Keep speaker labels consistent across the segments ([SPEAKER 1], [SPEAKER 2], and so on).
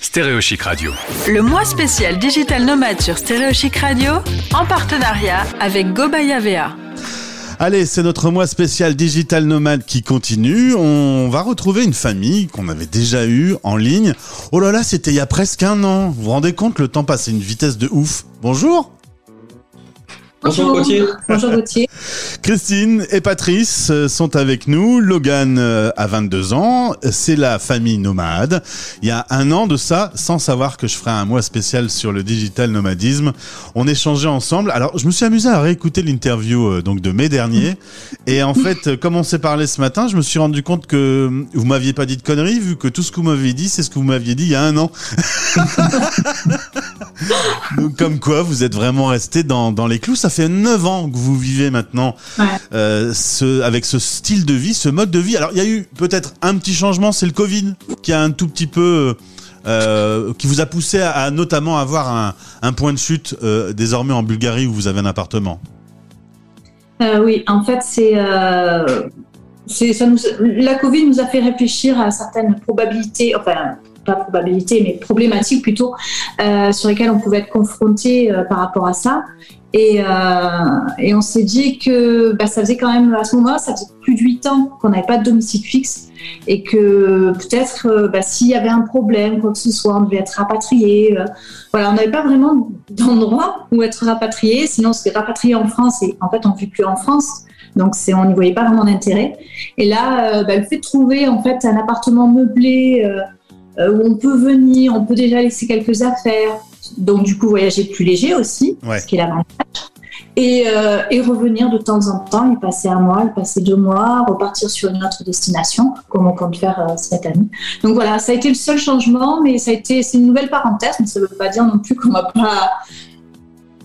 [SPEAKER 1] Stéréo Chic Radio.
[SPEAKER 2] Le mois spécial Digital Nomade sur Stéréo Chic Radio en partenariat avec Gobaya VA.
[SPEAKER 3] Allez, c'est notre mois spécial Digital Nomade qui continue. On va retrouver une famille qu'on avait déjà eue en ligne. Oh là là, c'était il y a presque un an. Vous vous rendez compte, le temps passe à une vitesse de ouf. Bonjour
[SPEAKER 4] Bonjour Gauthier.
[SPEAKER 5] Bonjour Gauthier.
[SPEAKER 3] Christine et Patrice euh, sont avec nous. Logan euh, a 22 ans. C'est la famille nomade. Il y a un an de ça, sans savoir que je ferai un mois spécial sur le digital nomadisme, on échangeait ensemble. Alors, je me suis amusé à réécouter l'interview euh, donc de mai dernier. Et en fait, comme on s'est parlé ce matin, je me suis rendu compte que vous m'aviez pas dit de conneries, vu que tout ce que vous m'aviez dit, c'est ce que vous m'aviez dit il y a un an. donc, comme quoi, vous êtes vraiment resté dans, dans les clous. Ça fait 9 ans que vous vivez maintenant euh, ce, avec ce style de vie, ce mode de vie. Alors, il y a eu peut-être un petit changement, c'est le Covid, qui a un tout petit peu... Euh, qui vous a poussé à, notamment avoir un, un, point de chute euh, désormais en Bulgarie où vous avez un appartement.
[SPEAKER 5] Euh, oui, en fait, c'est ça nous, la Covid nous a fait réfléchir à certaines probabilités, enfin pas probabilités, mais problématiques plutôt, euh, sur lesquelles on pouvait être confronté euh, par rapport à ça. Et, euh, et on s'est dit que bah, ça faisait quand même, à ce moment-là, ça faisait plus de 8 ans qu'on n'avait pas de domicile fixe et que peut-être bah, s'il y avait un problème, quoi que ce soit, on devait être rapatrié. voilà, on n'avait pas vraiment d'endroit où être rapatrié, sinon on serait rapatrié en France et en fait on ne vit plus en France. Donc on n'y voyait pas vraiment d'intérêt. Et là, bah, le fait de trouver en fait un appartement meublé où on peut venir, on peut déjà laisser quelques affaires, donc, du coup, voyager plus léger aussi, ce qui est l'avantage. Et, euh, et, revenir de temps en temps, y passer un mois, y passer deux mois, repartir sur une autre destination, comme on compte faire euh, cette année. Donc voilà, ça a été le seul changement, mais ça a été, c'est une nouvelle parenthèse, mais ça ne veut pas dire non plus qu'on va pas,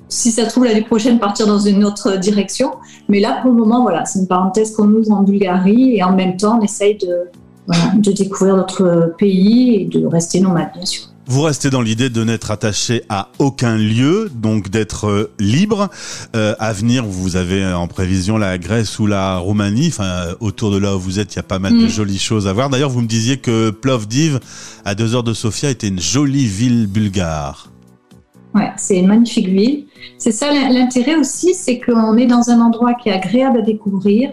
[SPEAKER 5] si ça se trouve l'année prochaine, partir dans une autre direction. Mais là, pour le moment, voilà, c'est une parenthèse qu'on ouvre en Bulgarie et en même temps, on essaye de, voilà, de découvrir d'autres pays et de rester nomade, bien sûr.
[SPEAKER 3] Vous restez dans l'idée de n'être attaché à aucun lieu, donc d'être euh, libre. Euh, à venir, vous avez en prévision la Grèce ou la Roumanie. Enfin, autour de là où vous êtes, il y a pas mal de mm. jolies choses à voir. D'ailleurs, vous me disiez que Plovdiv, à deux heures de Sofia, était une jolie ville bulgare.
[SPEAKER 5] Ouais, c'est une magnifique ville. C'est ça l'intérêt aussi, c'est qu'on est dans un endroit qui est agréable à découvrir,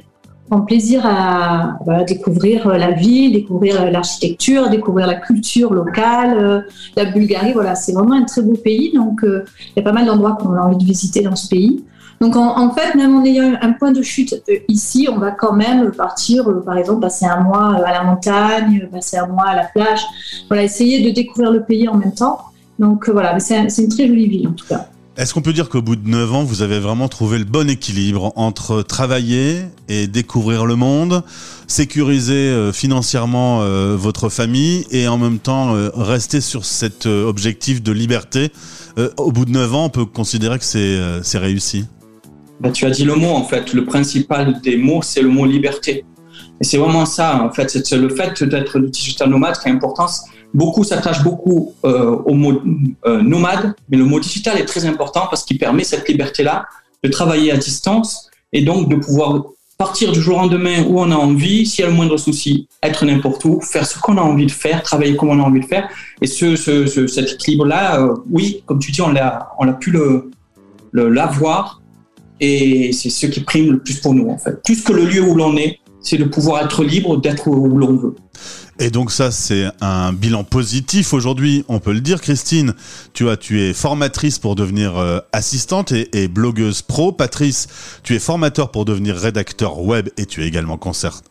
[SPEAKER 5] prend plaisir à découvrir euh, la ville, découvrir euh, l'architecture, découvrir la culture locale, euh, la Bulgarie. Voilà, c'est vraiment un très beau pays. Donc, il y a pas mal d'endroits qu'on a envie de visiter dans ce pays. Donc, en, fait, même en ayant un point de chute ici, on va quand même partir, par exemple, passer un mois à la montagne, passer un mois à la plage. Voilà, essayer de découvrir le pays en même temps. Donc, voilà, c'est une très jolie ville en tout cas.
[SPEAKER 3] Est-ce qu'on peut dire qu'au bout de 9 ans, vous avez vraiment trouvé le bon équilibre entre travailler et découvrir le monde, sécuriser euh, financièrement euh, votre famille et en même temps euh, rester sur cet objectif de liberté? Au bout de 9 ans, on peut considérer que c'est réussi
[SPEAKER 4] bah, Tu as dit le mot en fait. Le principal des mots, c'est le mot liberté. Et c'est vraiment ça en fait. C'est le fait d'être digital nomade qui a importance Beaucoup s'attachent beaucoup euh, au mot euh, nomade, mais le mot digital est très important parce qu'il permet cette liberté-là de travailler à distance et donc de pouvoir partir du jour au lendemain où on a envie, s'il y a le moindre souci, être n'importe où, faire ce qu'on a envie de faire, travailler comme on a envie de faire. Et ce, ce, cet équilibre-là, euh, oui, comme tu dis, on l'a, on a pu le l'avoir et c'est ce qui prime le plus pour nous en fait. Plus que le lieu où l'on est, c'est de pouvoir être libre d'être où l'on veut.
[SPEAKER 3] Et donc ça, c'est un bilan positif aujourd'hui, on peut le dire. Christine, tu vois, tu es formatrice pour devenir euh, assistante et, blogueuse pro. Patrice, tu es formateur pour devenir rédacteur web et tu es également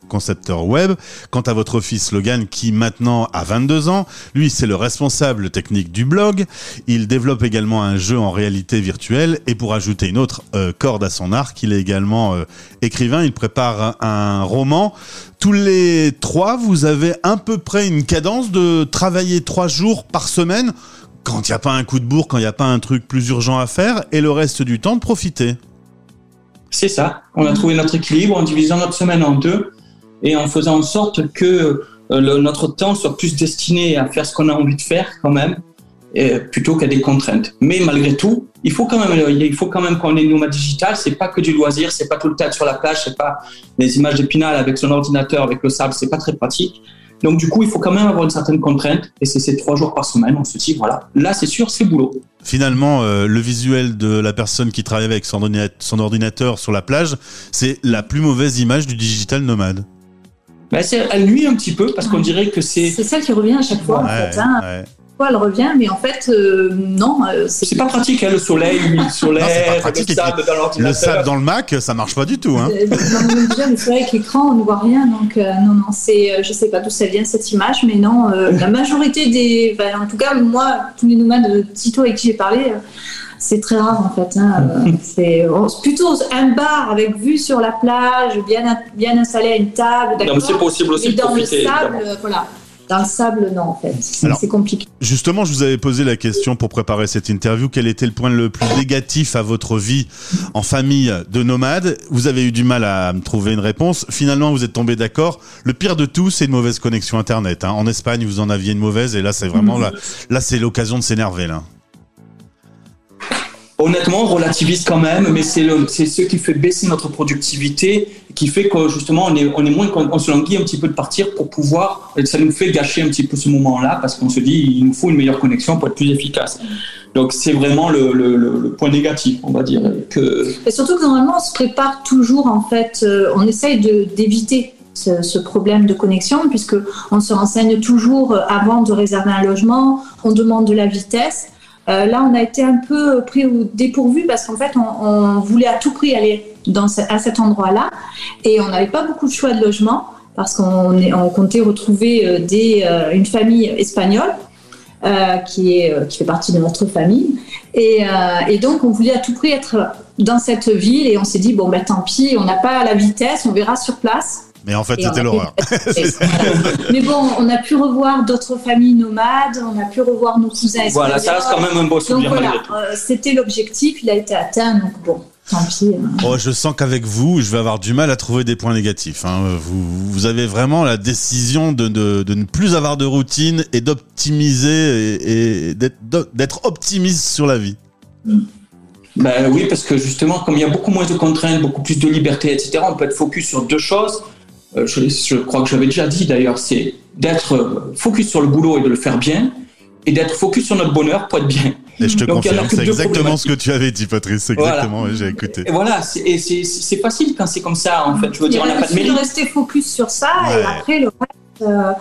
[SPEAKER 3] concepteur web. Quant à votre fils Logan, qui maintenant a 22 ans, lui, c'est le responsable technique du blog. Il développe également un jeu en réalité virtuelle et pour ajouter une autre euh, corde à son arc, il est également euh, écrivain. Il prépare un roman tous les trois, vous avez à peu près une cadence de travailler trois jours par semaine quand il n'y a pas un coup de bourre, quand il n'y a pas un truc plus urgent à faire, et le reste du temps de profiter.
[SPEAKER 4] C'est ça. On a trouvé notre équilibre en divisant notre semaine en deux et en faisant en sorte que euh, notre temps soit plus destiné à faire ce qu'on a envie de faire quand même plutôt qu'à des contraintes. Mais malgré tout, il faut quand même, il faut quand même qu'on ait nomade digital. C'est pas que du loisir, c'est pas tout le temps sur la plage, c'est pas les images d'épinal avec son ordinateur, avec le sable, c'est pas très pratique. Donc du coup, il faut quand même avoir une certaine contrainte. Et c'est ces trois jours par semaine. On se dit, voilà, là c'est sûr, c'est boulot.
[SPEAKER 3] Finalement, euh, le visuel de la personne qui travaille avec son ordinateur sur la plage, c'est la plus mauvaise image du digital nomade.
[SPEAKER 4] Ben, elle nuit un petit peu parce qu'on dirait que c'est.
[SPEAKER 5] C'est celle qui revient à chaque fois. en fait, hein elle revient, mais en fait, euh, non.
[SPEAKER 4] Euh, c'est pas pratique, hein, le soleil, le solaire, le sable dans l'ordinateur.
[SPEAKER 3] Le sable dans le Mac, ça marche pas du tout. Hein.
[SPEAKER 5] Euh, déjà, le soleil avec l'écran, on ne voit rien. Donc, non, non, c'est, je sais pas d'où ça vient cette image, mais non, la majorité des. en tout cas, moi, tous les nomades de Tito avec qui j'ai parlé, c'est très rare en fait. Hein. c'est plutôt un bar avec vue sur la plage, bien, bien installé à une table.
[SPEAKER 4] Non, c'est possible aussi.
[SPEAKER 5] dans le sable, voilà. Dans le sable, non, en fait. C'est compliqué.
[SPEAKER 3] Justement, je vous avais posé la question pour préparer cette interview. Quel était le point le plus négatif à votre vie en famille de nomade Vous avez eu du mal à me trouver une réponse. Finalement, vous êtes tombé d'accord. Le pire de tout, c'est une mauvaise connexion Internet. Hein. En Espagne, vous en aviez une mauvaise et là, c'est vraiment, là, là c'est l'occasion de s'énerver, là.
[SPEAKER 4] Honnêtement, on relativise quand même, mais c'est ce qui fait baisser notre productivité, qui fait que justement on est, on est moins, on se languit un petit peu de partir pour pouvoir, ça nous fait gâcher un petit peu ce moment-là parce qu'on se dit il nous faut une meilleure connexion pour être plus efficace. Donc c'est vraiment le, le, point négatif, on va dire. Que...
[SPEAKER 5] Et surtout que normalement on se prépare toujours en fait, euh, on essaye d'éviter ce, ce, problème de connexion puisque on se renseigne toujours avant de réserver un logement, on demande de la vitesse. Euh, là, on a été un peu pris au dépourvu parce qu'en fait, on, voulait à tout prix aller dans à cet endroit-là et on n'avait pas beaucoup de choix de logement parce qu'on on comptait retrouver euh, euh, une famille espagnole qui, est, qui fait partie de notre famille. Et, et, donc, on voulait à tout prix être dans cette ville et on s'est dit, bon, ben tant pis, on n'a pas la vitesse, on verra sur place.
[SPEAKER 3] Mais en fait, c'était l'horreur.
[SPEAKER 5] Mais bon, on a pu revoir d'autres familles nomades, on a pu revoir nos cousins
[SPEAKER 4] Voilà, ça reste quand même un beau souvenir.
[SPEAKER 5] Donc voilà, euh, c'était l'objectif, il a été atteint, donc bon. Tant pis. Hein.
[SPEAKER 3] Oh, je sens qu'avec vous, je vais avoir du mal à trouver des points négatifs. Hein. Vous, vous, avez vraiment la décision de, de, de, ne plus avoir de routine et d'optimiser et, et d'être optimiste sur la vie.
[SPEAKER 4] Ben oui, parce que justement, comme il y a beaucoup moins de contraintes, beaucoup plus de liberté, etc., on peut être focus sur deux choses. Euh, je, crois que j'avais déjà dit d'ailleurs, c'est d'être focus sur le boulot et de le faire bien, et d'être focus sur notre bonheur pour être bien.
[SPEAKER 3] Et je te confirme, c'est exactement ce que tu avais dit, Patrice. C'est exactement, j'ai écouté.
[SPEAKER 4] Et voilà, et c'est facile quand c'est comme ça, en fait. Je veux dire, on n'a pas de
[SPEAKER 5] de rester focus sur ça, et après, le reste, euh,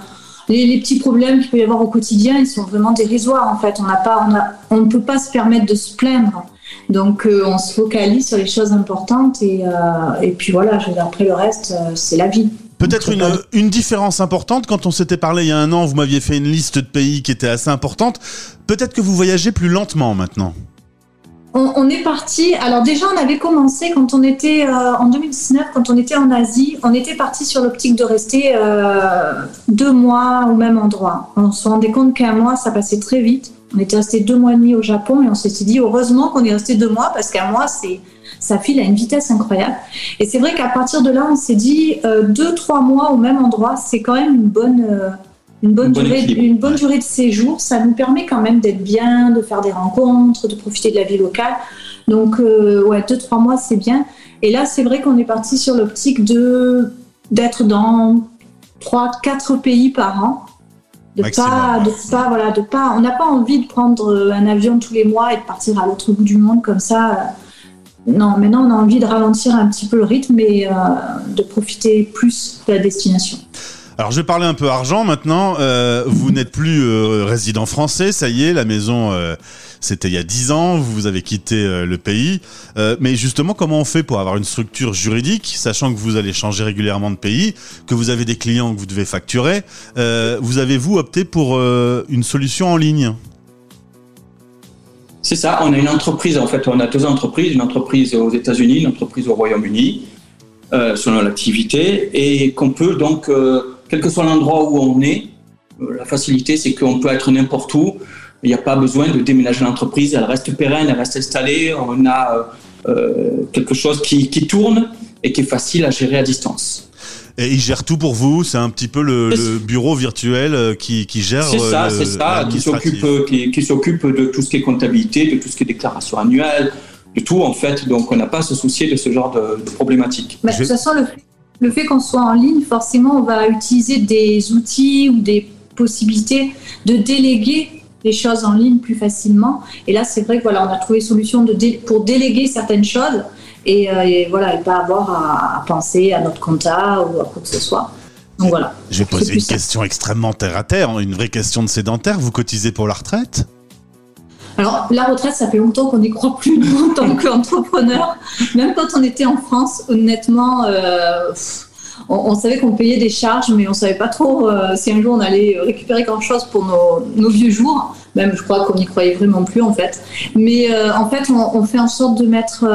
[SPEAKER 5] les, petits problèmes qu'il peut y avoir au quotidien, ils sont vraiment dérisoires, en fait. On n'a pas, on, ne peut pas se permettre de se plaindre. Donc, euh, on se focalise sur les choses importantes, et, et puis voilà, après le reste, c'est la vie.
[SPEAKER 3] Peut-être une, une, différence importante, quand on s'était parlé il y a un an, vous m'aviez fait une liste de pays qui était assez importante. Peut-être que vous voyagez plus lentement maintenant.
[SPEAKER 5] On, est parti. Alors déjà, on avait commencé quand on était euh, en 2019, quand on était en Asie, on était parti sur l'optique de rester euh, deux mois au même endroit. On se rendait compte qu'un mois, ça passait très vite. On était resté deux mois et demi au Japon et on s'était dit heureusement qu'on est resté deux mois parce qu'un mois, c'est ça file à une vitesse incroyable. Et c'est vrai qu'à partir de là, on s'est dit euh, deux, trois mois au même endroit, c'est quand même une bonne, euh, une bonne, durée, une bonne durée de séjour. Ça nous permet quand même d'être bien, de faire des rencontres, de profiter de la vie locale. Donc, euh, ouais, deux, trois mois, c'est bien. Et là, c'est vrai qu'on est parti sur l'optique de d'être dans trois, quatre pays par an. De pas, de pas, voilà, de pas, on n'a pas envie de prendre un avion tous les mois et de partir à l'autre bout du monde comme ça non, maintenant on a envie de ralentir un petit peu le rythme et euh, de profiter plus de la destination.
[SPEAKER 3] Alors je vais parler un peu argent maintenant. Euh, vous n'êtes plus euh, résident français, ça y est, la maison c'était il y a 10 ans, vous avez quitté le pays. mais justement, comment on fait pour avoir une structure juridique, sachant que vous allez changer régulièrement de pays, que vous avez des clients que vous devez facturer Vous avez-vous opté pour une solution en ligne?
[SPEAKER 4] C'est ça, on a une entreprise, en fait, on a deux entreprises, une entreprise aux États-Unis, une entreprise au Royaume-Uni, euh, selon l'activité, et qu'on peut donc, euh, quel que soit l'endroit où on est, euh, la facilité, c'est qu'on peut être n'importe où. Il n'y a pas besoin de déménager l'entreprise, elle reste pérenne, elle reste installée. On a quelque chose qui, qui tourne et qui est facile à gérer à distance.
[SPEAKER 3] Et il gère tout pour vous. C'est un petit peu le, bureau virtuel euh, qui, qui gère.
[SPEAKER 4] C'est ça, c'est ça, qui s'occupe, euh, qui, qui s'occupe de tout ce qui est comptabilité, de tout ce qui est déclaration annuelle, de tout en fait. Donc on n'a pas à se soucier de ce genre de, de problématique.
[SPEAKER 5] Mais de toute façon, le le fait qu'on soit en ligne, forcément, on va utiliser des outils ou des possibilités de déléguer les choses en ligne plus facilement. Et là, c'est vrai que voilà, on a trouvé solution de pour déléguer certaines choses et, euh, voilà, et pas avoir à, penser à notre compta ou à quoi que ce soit. Donc voilà.
[SPEAKER 3] Je vais poser une question extrêmement terre à terre, une vraie question de sédentaire. Vous cotisez pour la retraite?
[SPEAKER 5] Alors, la retraite, ça fait longtemps qu'on n'y croit plus, nous, en tant qu'entrepreneur. Même quand on était en France, honnêtement, euh, on, savait qu'on payait des charges, mais on savait pas trop euh, si un jour on allait récupérer grand chose pour nos, vieux jours. Même, je crois qu'on n'y croyait vraiment plus, en fait. Mais euh, en fait, on, fait en sorte de mettre,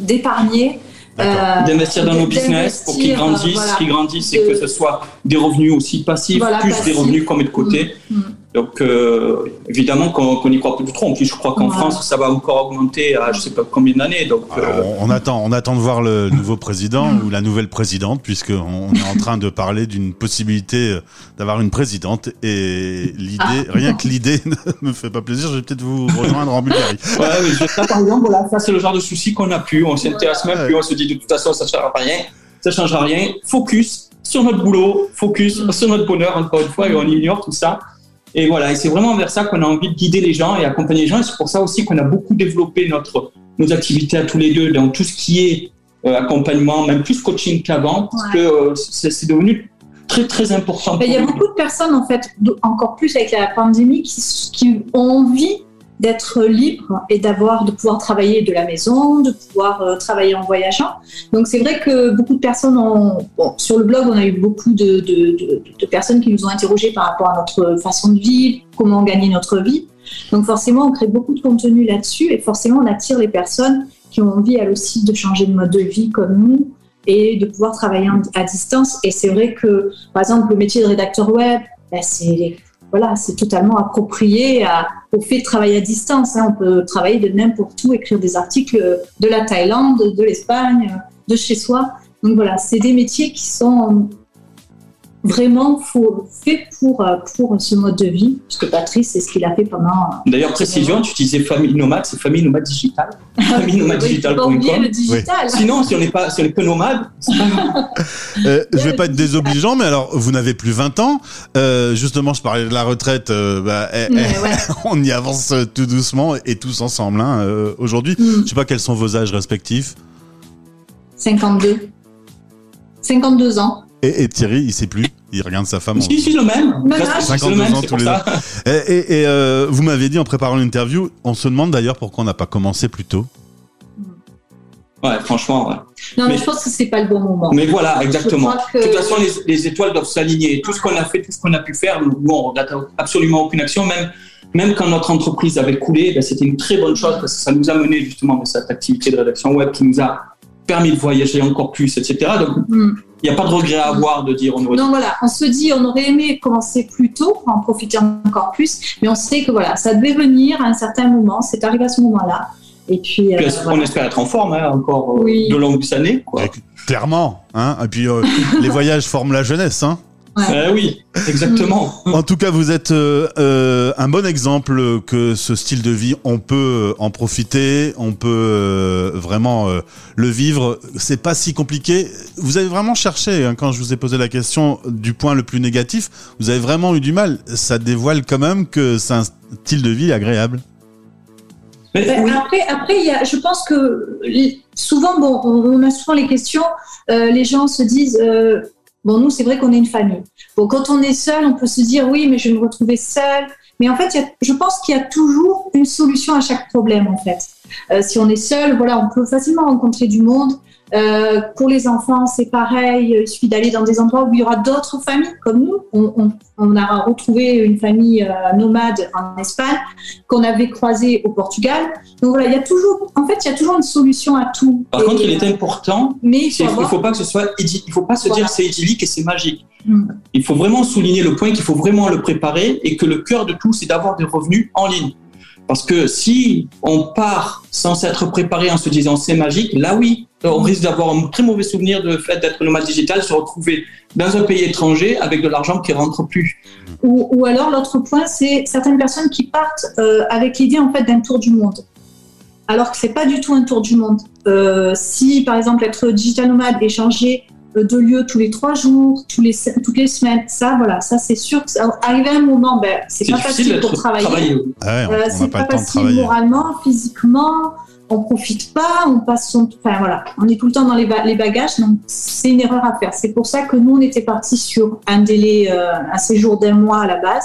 [SPEAKER 5] d'épargner.
[SPEAKER 4] d'investir dans nos business pour qu'ils grandissent, qu'ils grandissent et que ce soit des revenus aussi passifs, plus des revenus qu'on met de côté. Mm, mm. Donc, euh, évidemment qu'on n'y croit plus trop. En plus, je crois qu'en France, ça va encore augmenter à je ne sais pas combien d'années. Donc,
[SPEAKER 3] euh, on, attend, on attend de voir le nouveau président ou la nouvelle présidente, puisqu'on est en train de parler d'une possibilité euh, d'avoir une présidente. Et l'idée, ah. rien que l'idée ne me fait pas plaisir. Je vais peut-être vous rejoindre en Bulgarie.
[SPEAKER 4] Ouais, mais ça, par exemple, voilà, ça, c'est le genre de souci qu'on a plus. On s'intéresse même plus. On se dit de toute façon, ça ne changera rien. Ça ne changera rien. Focus sur notre boulot, focus sur notre bonheur, encore une fois, et on ignore tout ça. Et voilà, et c'est vraiment vers ça qu'on a envie de guider les gens et accompagner les gens. Et c'est pour ça aussi qu'on a beaucoup développé notre, nos activités à tous les deux dans tout ce qui est euh, accompagnement, même plus coaching qu'avant, parce que euh, c'est devenu très très important.
[SPEAKER 5] Il y a beaucoup de personnes en fait, encore plus avec la pandémie, qui, qui ont envie d'être libre et d'avoir de pouvoir travailler de la maison, de pouvoir euh, travailler en voyageant. Donc c'est vrai que beaucoup de personnes ont sur le blog on a eu beaucoup de, de, personnes qui nous ont interrogés par rapport à notre façon de vivre, comment gagner notre vie. Donc forcément on crée beaucoup de contenu là-dessus et forcément on attire les personnes qui ont envie elles aussi de changer de mode de vie comme nous et de pouvoir travailler à distance. Et c'est vrai que par exemple le métier de rédacteur web, ben, c'est voilà, c'est totalement approprié au fait de travailler à distance. Hein. On peut travailler de n'importe où, écrire des articles de la Thaïlande, de l'Espagne, de chez soi. Donc voilà, c'est des métiers qui sont vraiment fait pour, euh, pour ce mode de vie, puisque Patrice, c'est ce qu'il a fait pendant.
[SPEAKER 4] Euh, D'ailleurs, précision, tu disais famille nomade, c'est famille nomade digitale. famille nomade digitale.com. Sinon, si on n'est pas, si on est peu nomade,
[SPEAKER 3] euh, je vais pas être désobligeant, mais alors, vous n'avez plus 20 ans. Euh, justement, je parlais de la retraite. bah, eh, eh, on y avance tout doucement et tous ensemble hein, aujourd'hui. Mm. Je sais pas quels sont vos âges respectifs.
[SPEAKER 5] 52. 52 ans.
[SPEAKER 3] Et, Thierry, il sait plus. Il regarde sa femme.
[SPEAKER 4] Si, si, le même.
[SPEAKER 3] 52 ans tous les deux. Et, euh, vous m'avez dit en préparant l'interview, on se demande d'ailleurs pourquoi on n'a pas commencé plus tôt.
[SPEAKER 4] Ouais, franchement, ouais.
[SPEAKER 5] Non, mais, je pense que c'est pas le bon moment.
[SPEAKER 4] Mais voilà, exactement. De toute façon, les, étoiles doivent s'aligner. Tout ce qu'on a fait, tout ce qu'on a pu faire, bon, on n'a absolument aucune action. Même, même quand notre entreprise avait coulé, ben, c'était une très bonne chose parce que ça nous a mené justement à cette activité de rédaction web qui nous a permis de voyager encore plus, etc. Donc, mm. il n'y a pas de regret à avoir de dire on aurait...
[SPEAKER 5] Non, voilà, on se dit on aurait aimé commencer plus tôt pour en profiter encore plus, mais on sait que voilà, ça devait venir à un certain moment, c'est arrivé à ce moment-là. Et puis,
[SPEAKER 4] euh, on espère être en forme hein, encore euh, de longues années. Quoi.
[SPEAKER 3] clairement, hein. Et puis euh, les voyages forment la jeunesse, hein.
[SPEAKER 4] Euh, oui, exactement.
[SPEAKER 3] en tout cas, vous êtes euh, euh, un bon exemple que ce style de vie, on peut en profiter, on peut vraiment le vivre. C'est pas si compliqué. Vous avez vraiment cherché, hein, quand je vous ai posé la question du point le plus négatif, vous avez vraiment eu du mal. Ça dévoile quand même que c'est un style de vie agréable.
[SPEAKER 5] Après, après y a, je pense que souvent, bon, on a souvent les questions, les gens se disent Bon, nous, c'est vrai qu'on est une famille. Bon, quand on est seul, on peut se dire oui, mais je vais me retrouver seul. Mais en fait, je pense qu'il y a toujours une solution à chaque problème, en fait. Euh, si on est seul, voilà, on peut facilement rencontrer du monde. Euh, pour les enfants, c'est pareil. Il suffit d'aller dans des endroits où il y aura d'autres familles comme nous. On, on, a retrouvé une famille euh, nomade en Espagne qu'on avait croisée au Portugal. Donc voilà, il y a toujours, en fait, il y a toujours une solution à tout.
[SPEAKER 4] Par contre, il est important. Mais il faut, faut pas que ce soit, il faut pas se dire c'est idyllique et c'est magique. Hmm. Il faut vraiment souligner le point qu'il faut vraiment le préparer et que le cœur de tout, c'est d'avoir des revenus en ligne. Parce que si on part sans s'être préparé en se disant c'est magique, là oui, on risque d'avoir un très mauvais souvenir de fait d'être nomade digital, se retrouver dans un pays étranger avec de l'argent qui rentre plus.
[SPEAKER 5] Ou, alors l'autre point, c'est certaines personnes qui partent euh, avec l'idée en fait d'un tour du monde, alors que c'est pas du tout un tour du monde. Euh, si par exemple être digital nomade et changer euh, de lieu tous les trois jours, tous les, toutes les semaines. Ça, voilà, ça c'est sûr. Que ça, arrivé à un moment, ben, c'est pas facile pour travailler.
[SPEAKER 3] Ouais, on- on n'a
[SPEAKER 5] c'est
[SPEAKER 3] pas
[SPEAKER 5] facile
[SPEAKER 3] travailler.
[SPEAKER 5] moralement, physiquement. On profite pas, on passe son, enfin voilà, on est tout le temps dans les, ba- les bagages, donc c'est une erreur à faire. C'est pour ça que nous on était parti sur un délai, euh, un séjour d'un mois à la base,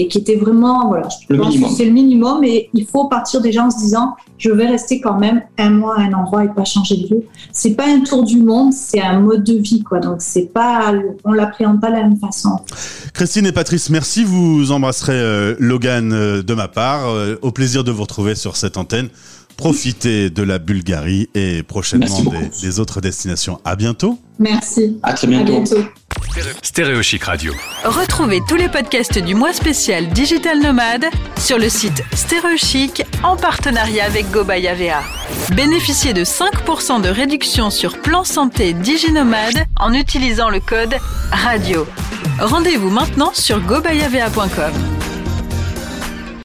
[SPEAKER 5] et qui était vraiment, voilà, je
[SPEAKER 4] Le
[SPEAKER 5] pense que c'est le minimum, et il faut partir déjà en se disant, je vais rester quand même un mois à un endroit et pas changer de lieu. C'est pas un tour du monde, c'est un mode de vie, quoi. Donc c'est pas, on l'appréhende pas de la même façon.
[SPEAKER 3] Christine et Patrice, merci. Vous embrasserez euh, Logan euh, de ma part. Euh, au plaisir de vous retrouver sur cette antenne. Profitez de la Bulgarie et prochainement des, des autres destinations. À bientôt.
[SPEAKER 5] Merci.
[SPEAKER 4] À très
[SPEAKER 5] À
[SPEAKER 4] bientôt.
[SPEAKER 5] Bientôt.
[SPEAKER 1] Stéréo Chic Radio.
[SPEAKER 2] Retrouvez tous les podcasts du mois spécial Digital Nomade sur le site StéréoChic en partenariat avec GoBayavea. Bénéficiez de 5% de réduction sur plan santé DigiNomade en utilisant le code RADIO. Rendez-vous maintenant sur gobayavea.com.